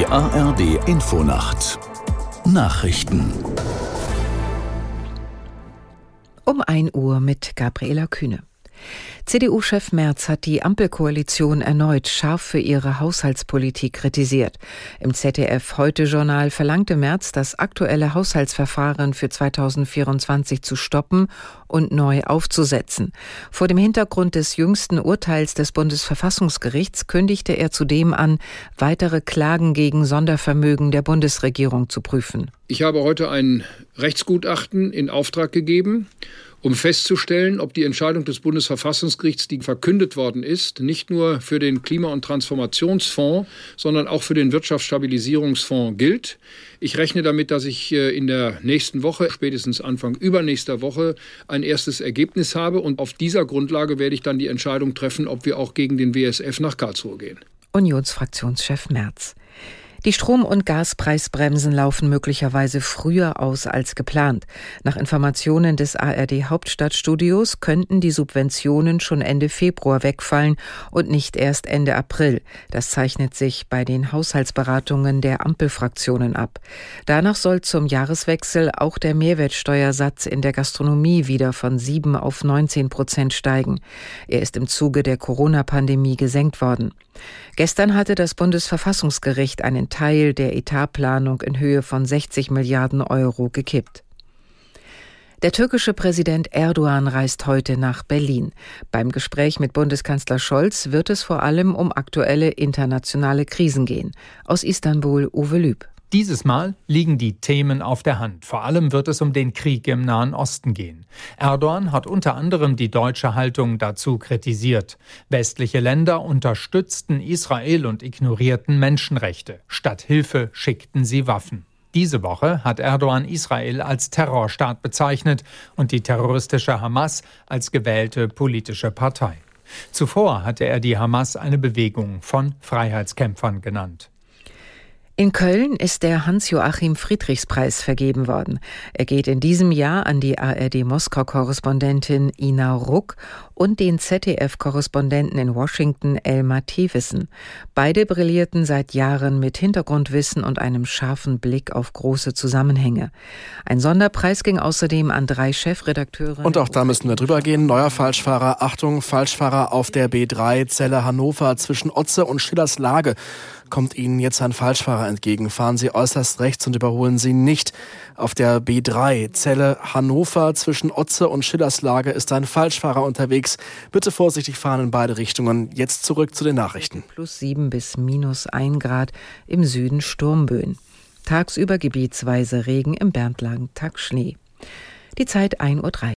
Die ARD Infonacht Nachrichten Um 1 Uhr mit Gabriela Kühne. CDU-Chef Merz hat die Ampelkoalition erneut scharf für ihre Haushaltspolitik kritisiert. Im ZDF-Heute-Journal verlangte Merz, das aktuelle Haushaltsverfahren für 2024 zu stoppen und neu aufzusetzen. Vor dem Hintergrund des jüngsten Urteils des Bundesverfassungsgerichts kündigte er zudem an, weitere Klagen gegen Sondervermögen der Bundesregierung zu prüfen. Ich habe heute ein Rechtsgutachten in Auftrag gegeben um festzustellen, ob die Entscheidung des Bundesverfassungsgerichts, die verkündet worden ist, nicht nur für den Klima- und Transformationsfonds, sondern auch für den Wirtschaftsstabilisierungsfonds gilt. Ich rechne damit, dass ich äh, in der nächsten Woche, spätestens Anfang übernächster Woche, ein erstes Ergebnis habe. Und auf dieser Grundlage werde ich dann die Entscheidung treffen, ob wir auch gegen den WSF nach Karlsruhe gehen. Unionsfraktionschef Merz. Die Strom- und Gaspreisbremsen laufen möglicherweise früher aus als geplant. Nach Informationen des ARD Hauptstadtstudios könnten die Subventionen schon Ende Februar wegfallen und nicht erst Ende April. Das zeichnet sich bei den Haushaltsberatungen der Ampelfraktionen ab. Danach soll zum Jahreswechsel auch der Mehrwertsteuersatz in der Gastronomie wieder von 7 auf 19 Prozent steigen. Er ist im Zuge der Corona-Pandemie gesenkt worden. Gestern hatte das Bundesverfassungsgericht einen Teil der Etatplanung in Höhe von 60 Milliarden Euro gekippt. Der türkische Präsident Erdogan reist heute nach Berlin. Beim Gespräch mit Bundeskanzler Scholz wird es vor allem um aktuelle internationale Krisen gehen. Aus Istanbul Uwe Lüb. Dieses Mal liegen die Themen auf der Hand. Vor allem wird es um den Krieg im Nahen Osten gehen. Erdogan hat unter anderem die deutsche Haltung dazu kritisiert. Westliche Länder unterstützten Israel und ignorierten Menschenrechte. Statt Hilfe schickten sie Waffen. Diese Woche hat Erdogan Israel als Terrorstaat bezeichnet und die terroristische Hamas als gewählte politische Partei. Zuvor hatte er die Hamas eine Bewegung von Freiheitskämpfern genannt. In Köln ist der Hans-Joachim Friedrichs-Preis vergeben worden. Er geht in diesem Jahr an die ARD-Moskau-Korrespondentin Ina Ruck und den ZDF-Korrespondenten in Washington Elmar Thewissen. Beide brillierten seit Jahren mit Hintergrundwissen und einem scharfen Blick auf große Zusammenhänge. Ein Sonderpreis ging außerdem an drei Chefredakteure. Und auch da müssen wir drüber gehen. Neuer Falschfahrer. Achtung, Falschfahrer auf der B3 Zelle Hannover zwischen Otze und Schillers Lage kommt Ihnen jetzt ein Falschfahrer entgegen. Fahren Sie äußerst rechts und überholen Sie nicht. Auf der B3 Zelle Hannover zwischen Otze und Schillerslage ist ein Falschfahrer unterwegs. Bitte vorsichtig fahren in beide Richtungen. Jetzt zurück zu den Nachrichten. Plus sieben bis minus ein Grad im Süden Sturmböen. Tagsüber gebietsweise Regen im Berntlagen, Tag Schnee. Die Zeit 1.03 Uhr.